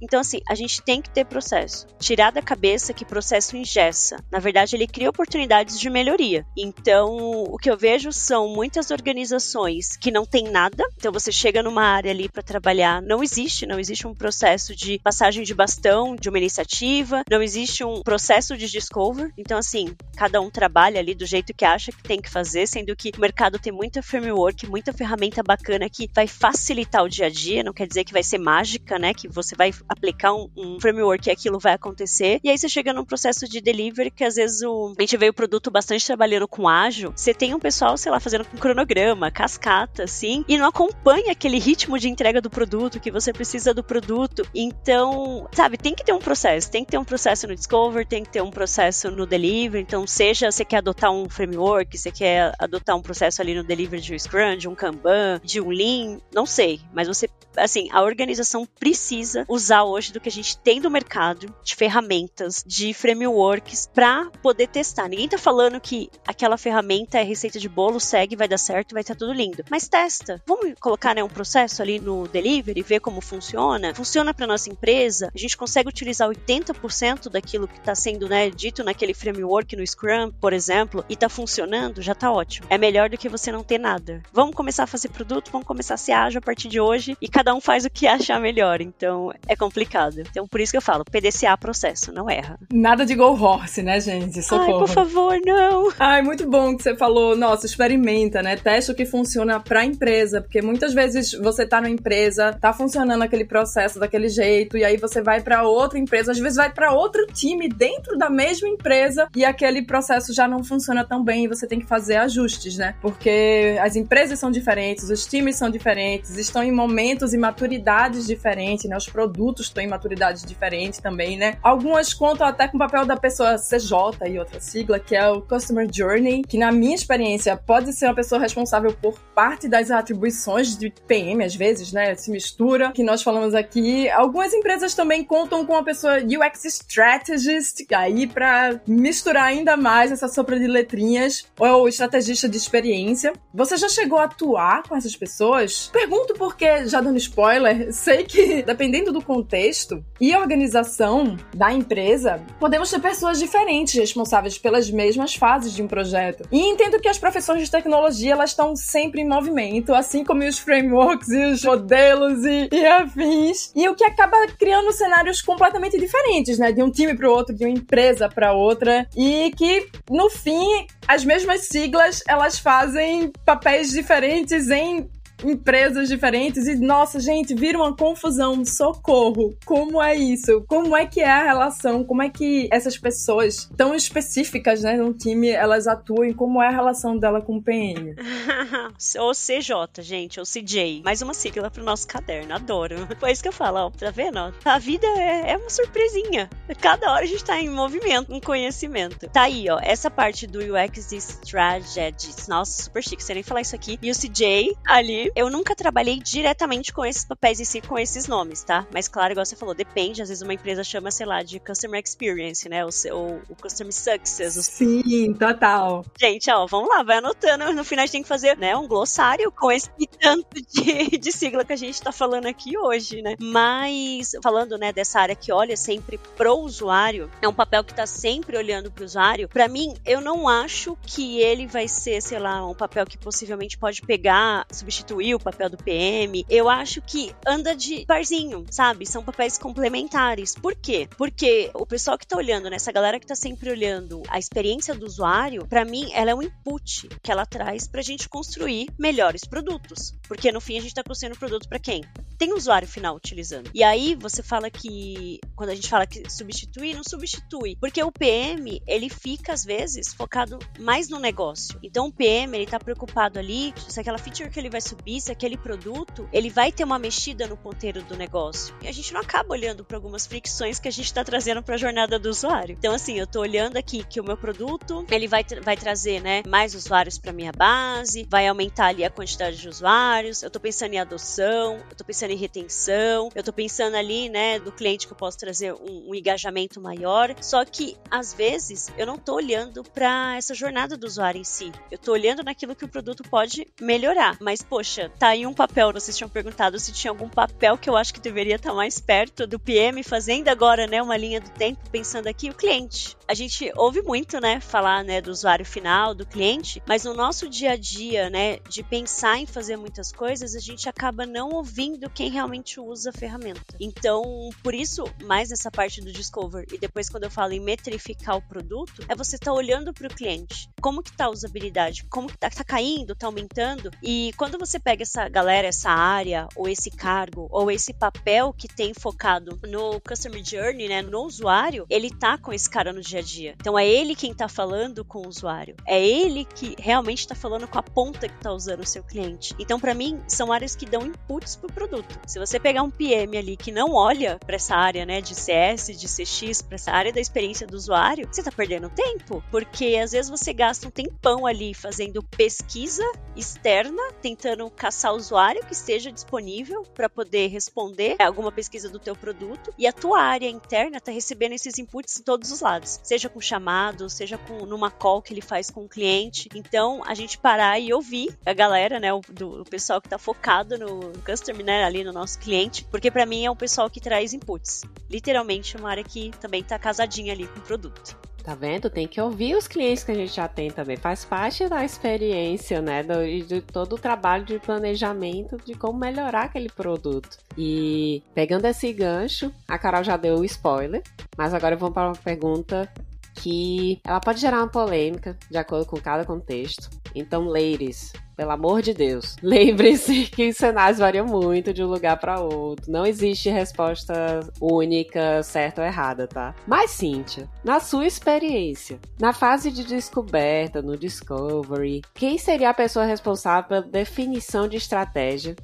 Então, assim, a gente tem que ter processo. Tirar da cabeça que processo ingessa. Na verdade, ele cria oportunidades de melhoria. Então, o que eu vejo são muitas organizações que não tem nada. Então, você chega numa área ali para trabalhar, não existe, não existe um processo de passagem de bastão de uma iniciativa, não existe um processo de discover então, assim, cada um trabalha ali do jeito que acha que tem que fazer, sendo que o mercado tem muita framework, muita ferramenta bacana que vai facilitar o dia a dia, não quer dizer que vai ser mágica, né? Que você vai aplicar um, um framework e aquilo vai acontecer. E aí você chega num processo de delivery que às vezes o, a gente vê o produto bastante trabalhando com ágil, você tem um pessoal, sei lá, fazendo com cronograma, cascata, assim, e não acompanha aquele ritmo de entrega do produto que você precisa do produto. Então, sabe, tem que ter um processo, tem que ter um processo no Discover, tem que ter um processo no delivery. Então, seja você quer adotar um framework, você quer adotar um processo ali no delivery de um Scrum, de um Kanban, de um Lean, não sei. Mas você, assim, a organização precisa usar hoje do que a gente tem no mercado, de ferramentas, de frameworks, para poder testar. Ninguém tá falando que aquela ferramenta é receita de bolo, segue, vai dar certo, vai estar tudo lindo. Mas testa. Vamos colocar né, um processo ali no delivery, ver como funciona. Funciona para nossa empresa? A gente consegue utilizar 80% daquilo que está sendo né, dito naquele aquele framework no Scrum, por exemplo, e tá funcionando, já tá ótimo. É melhor do que você não ter nada. Vamos começar a fazer produto, vamos começar a ser ágil a partir de hoje e cada um faz o que achar melhor. Então é complicado. Então por isso que eu falo, PDCA processo, não erra. Nada de go horse, né, gente? Socorro. Ai, por favor, não. Ai, muito bom que você falou. Nossa, experimenta, né? Teste o que funciona pra empresa, porque muitas vezes você tá numa empresa, tá funcionando aquele processo daquele jeito e aí você vai para outra empresa, às vezes vai para outro time dentro da mesma empresa e aquele processo já não funciona tão bem e você tem que fazer ajustes, né? Porque as empresas são diferentes, os times são diferentes, estão em momentos e maturidades diferentes, né? Os produtos estão em maturidades diferentes também, né? Algumas contam até com o papel da pessoa CJ e outra sigla, que é o Customer Journey, que na minha experiência pode ser uma pessoa responsável por parte das atribuições de PM, às vezes, né? Se mistura, que nós falamos aqui. Algumas empresas também contam com uma pessoa UX Strategist, aí para misturar ainda mais essa sopa de letrinhas ou estrategista de experiência. Você já chegou a atuar com essas pessoas? Pergunto porque, já dando spoiler, sei que dependendo do contexto e organização da empresa, podemos ter pessoas diferentes responsáveis pelas mesmas fases de um projeto. E entendo que as profissões de tecnologia elas estão sempre em movimento, assim como os frameworks e os modelos e, e afins. E o que acaba criando cenários completamente diferentes, né? De um time para o outro, de uma empresa para outra e que no fim as mesmas siglas elas fazem papéis diferentes em empresas diferentes e, nossa, gente, vira uma confusão, socorro. Como é isso? Como é que é a relação? Como é que essas pessoas tão específicas, né, num time, elas atuam? Como é a relação dela com o PM? ou CJ, gente, ou CJ. Mais uma sigla pro nosso caderno, adoro. Foi isso que eu falo, ó, tá vendo? A vida é, é uma surpresinha. Cada hora a gente tá em movimento, em conhecimento. Tá aí, ó, essa parte do UX Strategies. Nossa, super chique, você nem falar isso aqui. E o CJ ali eu nunca trabalhei diretamente com esses papéis em si, com esses nomes, tá? Mas claro, igual você falou, depende. Às vezes uma empresa chama, sei lá, de Customer Experience, né? Ou, ou o Customer Success. Sim, total. Gente, ó, vamos lá, vai anotando. No final a gente tem que fazer, né, um glossário com esse tanto de, de sigla que a gente tá falando aqui hoje, né? Mas, falando, né, dessa área que olha sempre pro usuário, é um papel que tá sempre olhando pro usuário. Para mim, eu não acho que ele vai ser, sei lá, um papel que possivelmente pode pegar, substituir substituir o papel do PM, eu acho que anda de parzinho, sabe? São papéis complementares. Por quê? Porque o pessoal que tá olhando, né, essa galera que tá sempre olhando a experiência do usuário, para mim, ela é um input que ela traz pra gente construir melhores produtos. Porque no fim a gente tá construindo produto para quem? Tem o usuário final utilizando. E aí você fala que quando a gente fala que substitui, não substitui, porque o PM, ele fica às vezes focado mais no negócio. Então o PM, ele tá preocupado ali se aquela feature que ele vai subir sabe se aquele produto ele vai ter uma mexida no ponteiro do negócio. E a gente não acaba olhando para algumas fricções que a gente está trazendo para a jornada do usuário. Então, assim, eu estou olhando aqui que o meu produto ele vai, vai trazer né, mais usuários para minha base, vai aumentar ali a quantidade de usuários. Eu estou pensando em adoção, eu estou pensando em retenção, eu estou pensando ali, né, do cliente que eu posso trazer um, um engajamento maior. Só que às vezes eu não estou olhando para essa jornada do usuário em si. Eu estou olhando naquilo que o produto pode melhorar. Mas poxa, tá aí um papel. Vocês tinham perguntado se tinha algum papel que eu acho que deveria estar tá mais perto do PM, fazendo agora, né, uma linha do tempo, pensando aqui o cliente. A gente ouve muito, né, falar, né, do usuário final, do cliente, mas no nosso dia a dia, né, de pensar em fazer muitas coisas, a gente acaba não ouvindo quem realmente usa a ferramenta. Então, por isso, mais nessa parte do discover e depois quando eu falo em metrificar o produto, é você tá olhando para o cliente. Como que tá a usabilidade? Como que tá, tá caindo, tá aumentando? E quando você pega essa galera, essa área, ou esse cargo, ou esse papel que tem focado no customer journey, né, no usuário, ele tá com esse cara no dia a dia. Então é ele quem tá falando com o usuário. É ele que realmente tá falando com a ponta que tá usando o seu cliente. Então, para mim, são áreas que dão inputs pro produto. Se você pegar um PM ali que não olha para essa área, né, de CS, de CX, para essa área da experiência do usuário, você tá perdendo tempo, porque às vezes você gasta um tempão ali fazendo pesquisa externa, tentando caçar o usuário que esteja disponível para poder responder alguma pesquisa do teu produto, e a tua área interna tá recebendo esses inputs de todos os lados, seja com chamado, seja com numa call que ele faz com o cliente. Então, a gente parar e ouvir a galera, né, o, do, o pessoal que tá focado no customer, né, ali no nosso cliente, porque para mim é um pessoal que traz inputs. Literalmente uma área que também tá casadinha ali com o produto. Tá vendo? Tem que ouvir os clientes que a gente já tem também. Faz parte da experiência, né? Do, de todo o trabalho de planejamento de como melhorar aquele produto. E pegando esse gancho, a Carol já deu o spoiler, mas agora vamos para uma pergunta que ela pode gerar uma polêmica de acordo com cada contexto. Então, ladies, pelo amor de Deus, lembre-se que os cenários variam muito de um lugar para outro. Não existe resposta única, certa ou errada, tá? Mas, Cíntia, na sua experiência, na fase de descoberta, no discovery, quem seria a pessoa responsável pela definição de estratégia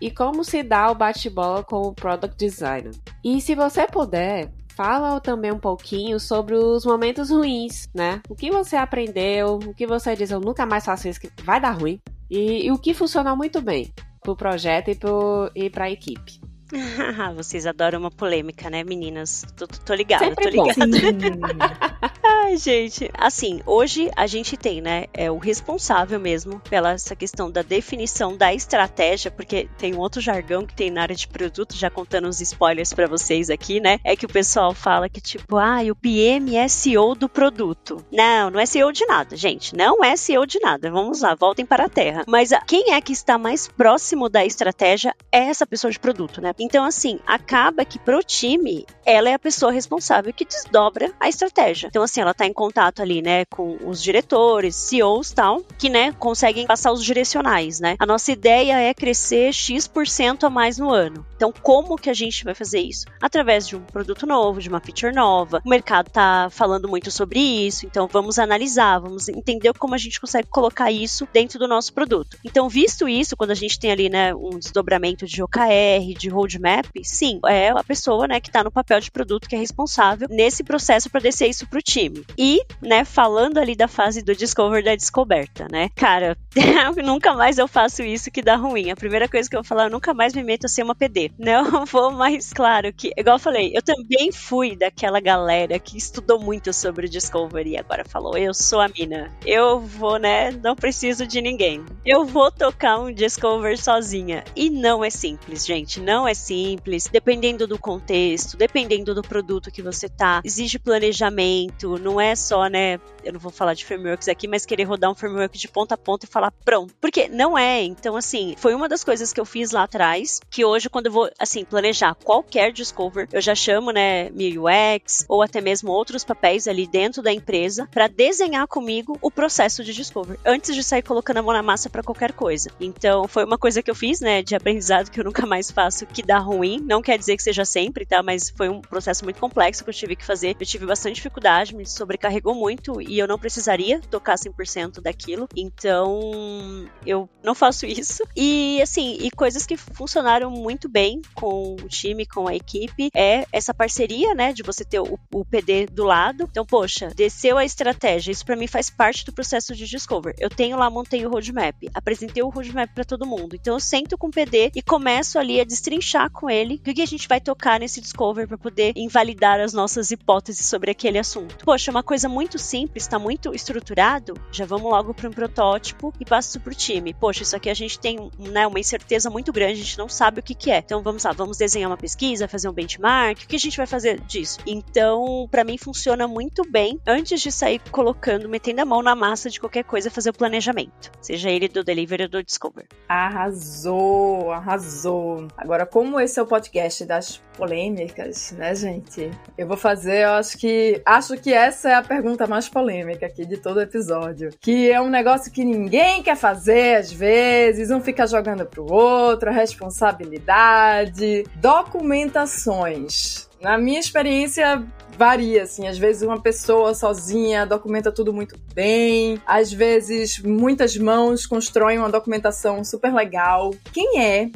e como se dá o bate-bola com o product designer? E se você puder, fala também um pouquinho sobre os momentos ruins, né? O que você aprendeu, o que você diz, eu nunca mais faço isso, que vai dar ruim. E, e o que funcionou muito bem pro projeto e, pro, e pra equipe. Vocês adoram uma polêmica, né, meninas? Tô, tô ligada, Sempre tô ligada. Ai, gente, assim, hoje a gente tem, né, é o responsável mesmo pela essa questão da definição da estratégia, porque tem um outro jargão que tem na área de produto, já contando uns spoilers para vocês aqui, né? É que o pessoal fala que tipo, ah, o PM é CEO do produto. Não, não é CEO de nada, gente, não é CEO de nada. Vamos lá, voltem para a terra. Mas quem é que está mais próximo da estratégia é essa pessoa de produto, né? Então, assim, acaba que pro time, ela é a pessoa responsável que desdobra a estratégia. Então, assim, ela tá em contato ali, né, com os diretores, CEOs tal, que, né, conseguem passar os direcionais, né? A nossa ideia é crescer X% a mais no ano. Então, como que a gente vai fazer isso? Através de um produto novo, de uma feature nova. O mercado tá falando muito sobre isso, então vamos analisar, vamos entender como a gente consegue colocar isso dentro do nosso produto. Então, visto isso, quando a gente tem ali, né, um desdobramento de OKR, de road roadmap, sim, é a pessoa, né, que está no papel de produto que é responsável nesse processo para descer isso pro time. E, né, falando ali da fase do discover da descoberta, né? Cara, nunca mais eu faço isso que dá ruim. A primeira coisa que eu vou falar, eu nunca mais me meto a ser uma PD. Não vou mais, claro que, igual eu falei, eu também fui daquela galera que estudou muito sobre o discover e agora falou, eu sou a mina. Eu vou, né, não preciso de ninguém. Eu vou tocar um discover sozinha. E não é simples, gente, não é simples, dependendo do contexto, dependendo do produto que você tá. Exige planejamento, não é só, né? Eu não vou falar de frameworks aqui, mas querer rodar um framework de ponta a ponta e falar pronto. Porque não é. Então, assim, foi uma das coisas que eu fiz lá atrás, que hoje, quando eu vou, assim, planejar qualquer discover, eu já chamo, né, meu UX ou até mesmo outros papéis ali dentro da empresa para desenhar comigo o processo de discover, antes de sair colocando a mão na massa para qualquer coisa. Então, foi uma coisa que eu fiz, né, de aprendizado que eu nunca mais faço que dá ruim. Não quer dizer que seja sempre, tá? Mas foi um processo muito complexo que eu tive que fazer. Eu tive bastante dificuldade, me sobrecarregou muito e eu não precisaria tocar 100% daquilo. Então, eu não faço isso. E assim, e coisas que funcionaram muito bem com o time, com a equipe, é essa parceria, né, de você ter o, o PD do lado. Então, poxa, desceu a estratégia. Isso para mim faz parte do processo de discover. Eu tenho lá, montei o roadmap, apresentei o roadmap para todo mundo. Então, eu sento com o PD e começo ali a destrinchar com ele o que a gente vai tocar nesse discover para poder invalidar as nossas hipóteses sobre aquele assunto. Poxa, uma coisa muito simples, está muito estruturado, já vamos logo para um protótipo e passo isso pro time. Poxa, isso aqui a gente tem né, uma incerteza muito grande, a gente não sabe o que, que é. Então vamos lá, vamos desenhar uma pesquisa, fazer um benchmark, o que a gente vai fazer disso? Então, para mim funciona muito bem antes de sair colocando, metendo a mão na massa de qualquer coisa, fazer o planejamento, seja ele do delivery ou do discover. Arrasou, arrasou. Agora, como esse é o podcast das polêmicas, né, gente? Eu vou fazer, eu acho que acho que essa é a pergunta mais polêmica aqui de todo episódio, que é um negócio que ninguém quer fazer às vezes, um fica jogando pro outro, a responsabilidade, documentações. Na minha experiência, varia, assim. Às vezes uma pessoa sozinha documenta tudo muito bem. Às vezes muitas mãos constroem uma documentação super legal. Quem é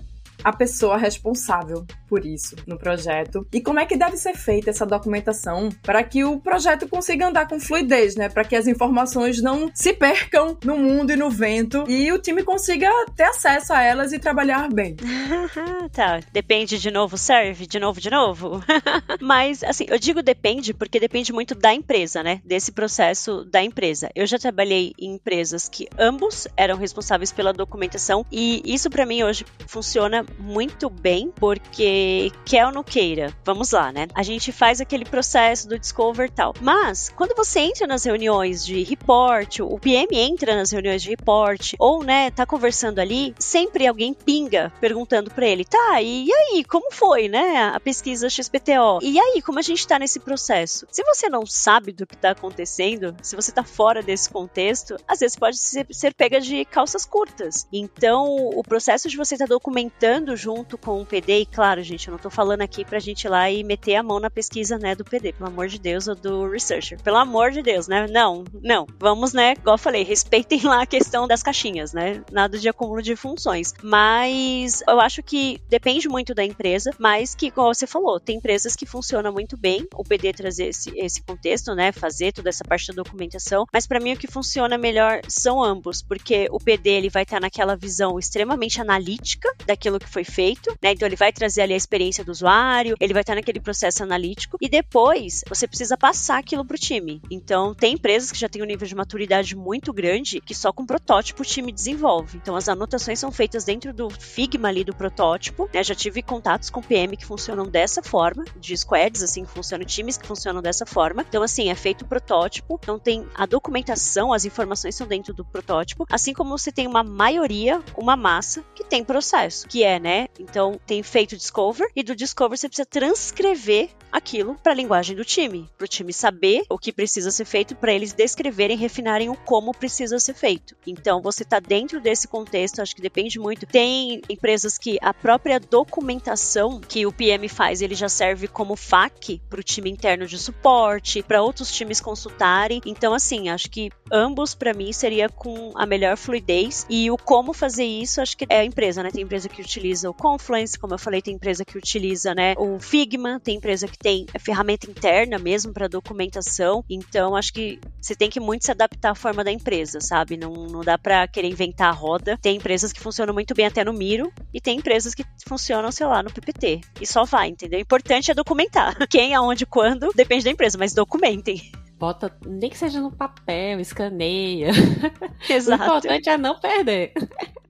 a pessoa responsável por isso no projeto e como é que deve ser feita essa documentação para que o projeto consiga andar com fluidez, né? Para que as informações não se percam no mundo e no vento e o time consiga ter acesso a elas e trabalhar bem. tá, depende de novo, serve de novo, de novo. Mas assim, eu digo depende porque depende muito da empresa, né? Desse processo da empresa. Eu já trabalhei em empresas que ambos eram responsáveis pela documentação e isso para mim hoje funciona muito bem porque quer ou não queira, vamos lá, né? A gente faz aquele processo do discover tal. Mas, quando você entra nas reuniões de report, o PM entra nas reuniões de report, ou, né, tá conversando ali, sempre alguém pinga perguntando para ele, tá, e aí, como foi, né, a pesquisa XPTO? E aí, como a gente tá nesse processo? Se você não sabe do que tá acontecendo, se você tá fora desse contexto, às vezes pode ser, ser pega de calças curtas. Então, o processo de você estar tá documentando junto com o PD, e claro, gente. Eu não tô falando aqui pra gente ir lá e meter a mão na pesquisa, né, do PD, pelo amor de Deus, ou do researcher. Pelo amor de Deus, né? Não, não. Vamos, né, igual eu falei, respeitem lá a questão das caixinhas, né? Nada de acúmulo de funções. Mas eu acho que depende muito da empresa, mas que, como você falou, tem empresas que funcionam muito bem o PD trazer esse, esse contexto, né? Fazer toda essa parte da documentação. Mas para mim o que funciona melhor são ambos, porque o PD ele vai estar naquela visão extremamente analítica daquilo que foi feito, né? Então ele vai trazer ali a experiência do usuário, ele vai estar naquele processo analítico e depois você precisa passar aquilo para o time. Então, tem empresas que já têm um nível de maturidade muito grande que só com protótipo o time desenvolve. Então, as anotações são feitas dentro do Figma ali do protótipo. Né? Já tive contatos com PM que funcionam dessa forma, de squads, assim, que funcionam, times que funcionam dessa forma. Então, assim, é feito o protótipo, então tem a documentação, as informações são dentro do protótipo, assim como você tem uma maioria, uma massa que tem processo, que é, né? Então, tem feito discover e do Discover você precisa transcrever aquilo para a linguagem do time, para o time saber o que precisa ser feito, para eles descreverem, refinarem o como precisa ser feito. Então você está dentro desse contexto, acho que depende muito. Tem empresas que a própria documentação que o PM faz, ele já serve como FAQ para o time interno de suporte, para outros times consultarem. Então assim, acho que ambos para mim seria com a melhor fluidez e o como fazer isso, acho que é a empresa, né? Tem empresa que utiliza o Confluence, como eu falei, tem empresa que utiliza utiliza, né, o Figma, tem empresa que tem a ferramenta interna mesmo para documentação. Então, acho que você tem que muito se adaptar à forma da empresa, sabe? Não, não dá para querer inventar a roda. Tem empresas que funcionam muito bem até no Miro e tem empresas que funcionam, sei lá, no PPT. E só vai, entendeu? O importante é documentar. Quem, aonde, quando, depende da empresa, mas documentem bota, nem que seja no papel, escaneia. Exato. O importante é não perder.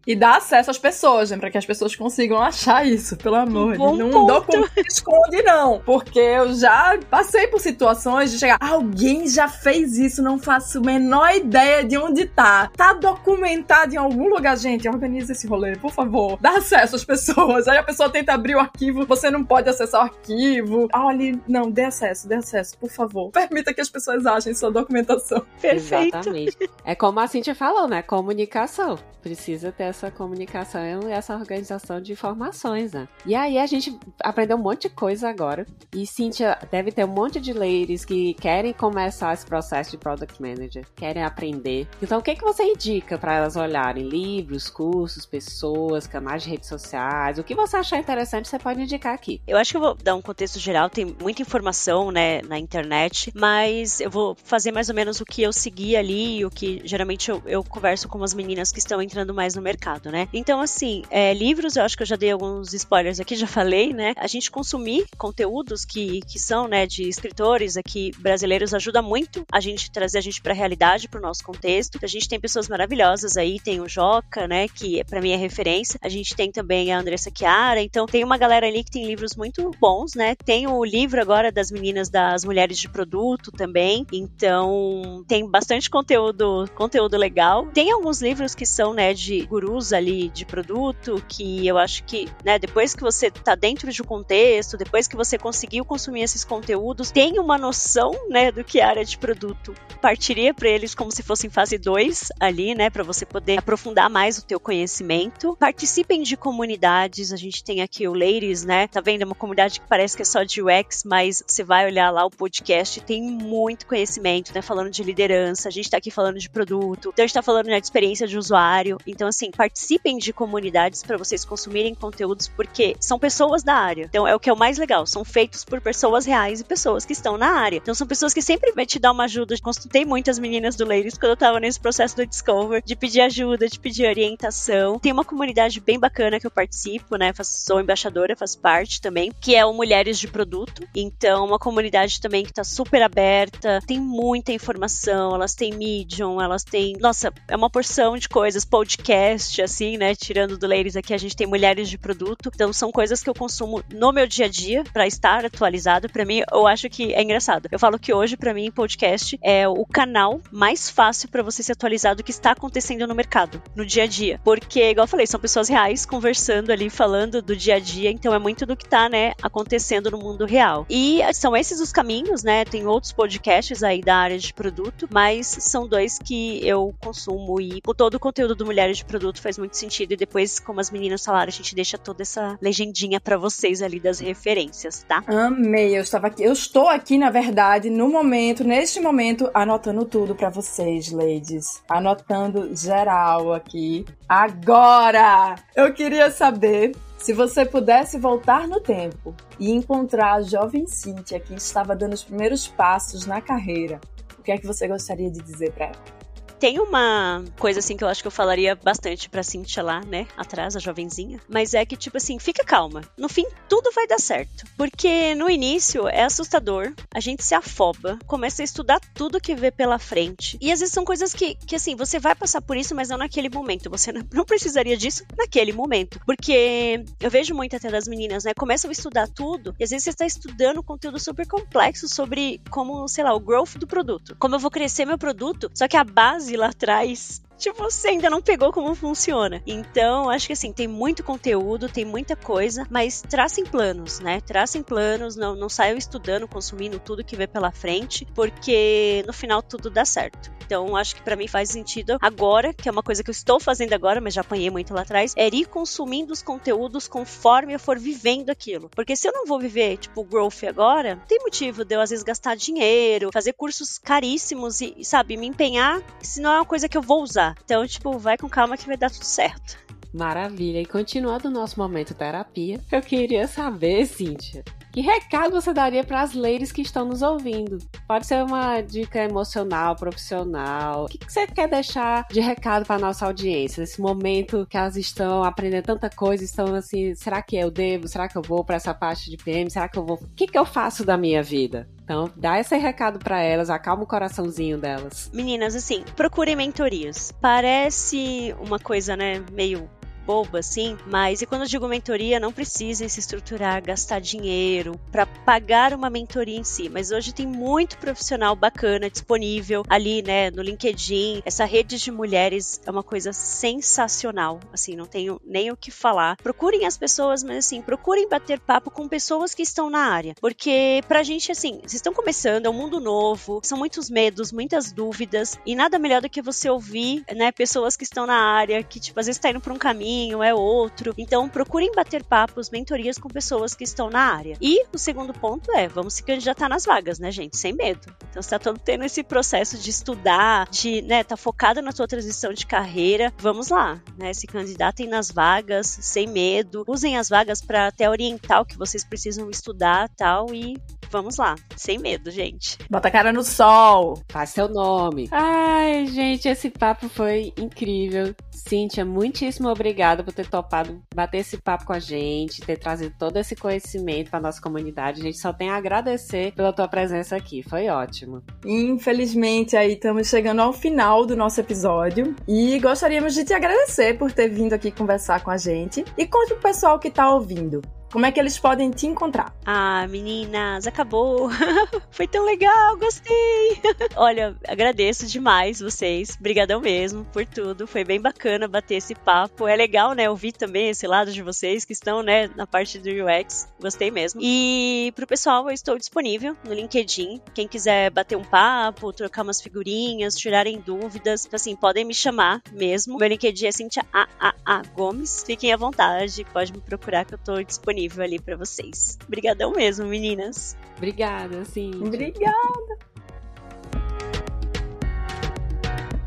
E dá acesso às pessoas, né? Pra que as pessoas consigam achar isso, pelo amor. Um não ponto. documento esconde, não. Porque eu já passei por situações de chegar. Alguém já fez isso, não faço a menor ideia de onde tá. Tá documentado em algum lugar, gente. Organiza esse rolê, por favor. Dá acesso às pessoas. Aí a pessoa tenta abrir o arquivo, você não pode acessar o arquivo. Olha, não, dê acesso, dê acesso, por favor. Permita que as pessoas achem sua documentação. Perfeito. Exatamente. É como a Cintia falou, né? Comunicação. Precisa ter essa comunicação e essa organização de informações, né? E aí a gente aprendeu um monte de coisa agora. E Cíntia deve ter um monte de ladies que querem começar esse processo de Product Manager, querem aprender. Então, o que, que você indica para elas olharem? Livros, cursos, pessoas, canais de redes sociais? O que você achar interessante, você pode indicar aqui. Eu acho que eu vou dar um contexto geral, tem muita informação, né, na internet, mas eu vou fazer mais ou menos o que eu segui ali, o que geralmente eu, eu converso com as meninas que estão entrando mais no mercado, né? Então, assim, é, livros, eu acho que eu já dei alguns spoilers aqui, já falei, né? A gente consumir conteúdos que, que são, né, de escritores aqui brasileiros ajuda muito a gente trazer a gente para realidade, para o nosso contexto. A gente tem pessoas maravilhosas aí, tem o Joca, né, que para mim é referência. A gente tem também a Andressa Chiara, então tem uma galera ali que tem livros muito bons, né? Tem o livro agora das meninas das mulheres de produto também, então tem bastante conteúdo, conteúdo legal. Tem alguns livros que são, né, de gurus ali de produto, que eu acho que, né, depois que você tá dentro de um contexto, depois que você conseguiu consumir esses conteúdos, tem uma noção, né, do que é área de produto. Partiria para eles como se fosse em fase 2 ali, né, para você poder aprofundar mais o teu conhecimento. Participem de comunidades, a gente tem aqui o Ladies, né? Tá vendo? É uma comunidade que parece que é só de UX, mas você vai olhar lá o podcast, tem muito conhecimento, né, falando de liderança, a gente tá aqui falando de produto, então a gente tá falando né, de experiência de usuário. Então assim, participem de comunidades para vocês consumirem conteúdos porque são pessoas da área. Então é o que é o mais legal, são feitos por pessoas reais e pessoas que estão na área. Então são pessoas que sempre vai te dar uma ajuda. Consultei muitas meninas do Ladies quando eu tava nesse processo do Discover, de pedir ajuda, de pedir orientação. Tem uma comunidade bem bacana que eu participo, né? Sou embaixadora, faço parte também, que é o Mulheres de Produto. Então, uma comunidade também que tá super aberta, tem muita informação, elas têm Medium, elas têm. Nossa, é uma porção de coisas, podcast, assim, né? Tirando do Ladies aqui, a gente tem Mulheres de Produto. Então, são coisas que eu consumo no meu dia a dia para estar atualizado. Para mim, eu acho que é engraçado. Eu falo que hoje, para mim, podcast é o canal mais fácil para você se atualizar do que está acontecendo no mercado, no dia a dia. Porque, igual eu falei, são pessoas reais conversando ali, falando do dia a dia, então é muito do que tá, né, acontecendo no mundo real. E são esses os caminhos, né? Tem outros podcasts aí da área de produto, mas são dois que eu consumo e o todo o conteúdo do Mulheres de Produto faz muito sentido. E depois, como as meninas falaram, a gente deixa toda essa legendinha para vocês ali das referências, tá? Amei, eu estava aqui, eu estou aqui, na verdade, no momento, neste momento, anotando tudo para vocês, ladies. Anotando geral aqui. Agora! Eu queria saber se você pudesse voltar no tempo e encontrar a jovem Cíntia que estava dando os primeiros passos na carreira, o que é que você gostaria de dizer para ela? Tem uma coisa assim que eu acho que eu falaria bastante pra Cintia lá, né? Atrás, a jovenzinha. Mas é que, tipo assim, fica calma. No fim, tudo vai dar certo. Porque no início é assustador, a gente se afoba, começa a estudar tudo que vê pela frente. E às vezes são coisas que, que assim, você vai passar por isso, mas não naquele momento. Você não precisaria disso naquele momento. Porque eu vejo muito até das meninas, né? Começam a estudar tudo, e às vezes você está estudando conteúdo super complexo sobre como, sei lá, o growth do produto. Como eu vou crescer meu produto, só que a base lá atrás tipo, você ainda não pegou como funciona. Então, acho que assim, tem muito conteúdo, tem muita coisa, mas tracem planos, né? Tracem planos, não, não saiam estudando, consumindo tudo que vê pela frente, porque no final tudo dá certo. Então, acho que para mim faz sentido agora, que é uma coisa que eu estou fazendo agora, mas já apanhei muito lá atrás, é ir consumindo os conteúdos conforme eu for vivendo aquilo. Porque se eu não vou viver, tipo, growth agora, tem motivo de eu às vezes gastar dinheiro, fazer cursos caríssimos e, sabe, me empenhar se não é uma coisa que eu vou usar. Então, tipo, vai com calma que vai dar tudo certo. Maravilha. E continuando o nosso momento terapia, eu queria saber, Cíntia, que recado você daria para as ladies que estão nos ouvindo? Pode ser uma dica emocional, profissional. O que você quer deixar de recado para nossa audiência nesse momento que elas estão aprendendo tanta coisa, estão assim, será que eu devo? Será que eu vou para essa parte de PM? Será que eu vou? O que, que eu faço da minha vida? Então, dá esse recado para elas, acalma o coraçãozinho delas. Meninas, assim, procurem mentorias. Parece uma coisa, né, meio bobo assim, mas e quando eu digo mentoria, não precisem se estruturar, gastar dinheiro para pagar uma mentoria em si, mas hoje tem muito profissional bacana disponível ali, né, no LinkedIn. Essa rede de mulheres é uma coisa sensacional, assim, não tenho nem o que falar. Procurem as pessoas, mas assim, procurem bater papo com pessoas que estão na área, porque pra gente assim, vocês estão começando, é um mundo novo, são muitos medos, muitas dúvidas e nada melhor do que você ouvir, né, pessoas que estão na área, que tipo às vezes tá indo para um caminho, é outro. Então, procurem bater papos, mentorias com pessoas que estão na área. E o segundo ponto é, vamos se candidatar nas vagas, né, gente? Sem medo. Então, você tá todo tendo esse processo de estudar, de, né, tá focado na sua transição de carreira, vamos lá, né? Se candidatem nas vagas, sem medo. Usem as vagas para até orientar o que vocês precisam estudar tal e vamos lá, sem medo, gente. Bota a cara no sol. Faz seu nome. Ai, gente, esse papo foi incrível. Cíntia, muitíssimo obrigada por ter topado bater esse papo com a gente, ter trazido todo esse conhecimento para nossa comunidade. A gente só tem a agradecer pela tua presença aqui. Foi ótimo. Infelizmente, aí estamos chegando ao final do nosso episódio e gostaríamos de te agradecer por ter vindo aqui conversar com a gente. E conte pro pessoal que tá ouvindo. Como é que eles podem te encontrar? Ah, meninas, acabou. Foi tão legal, gostei. Olha, agradeço demais vocês. Obrigadão mesmo por tudo. Foi bem bacana bater esse papo. É legal, né, ouvir também esse lado de vocês que estão, né, na parte do UX. Gostei mesmo. E pro pessoal, eu estou disponível no LinkedIn. Quem quiser bater um papo, trocar umas figurinhas, tirarem dúvidas, assim, podem me chamar mesmo. Meu LinkedIn é Cintia AAA Gomes. Fiquem à vontade, pode me procurar que eu estou disponível disponível ali para vocês. Obrigadão mesmo, meninas. Obrigada, sim. Obrigada.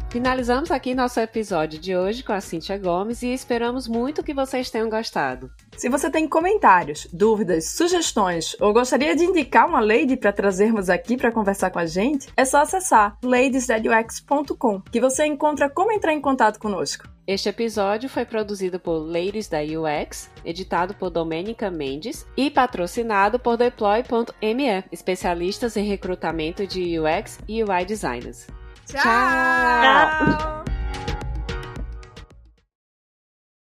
Finalizamos aqui nosso episódio de hoje com a Cintia Gomes e esperamos muito que vocês tenham gostado. Se você tem comentários, dúvidas, sugestões ou gostaria de indicar uma lady para trazermos aqui para conversar com a gente, é só acessar ladiesdadux.com que você encontra como entrar em contato conosco. Este episódio foi produzido por Ladies da UX, editado por Domenica Mendes e patrocinado por Deploy.me, especialistas em recrutamento de UX e UI designers. Tchau! Tchau.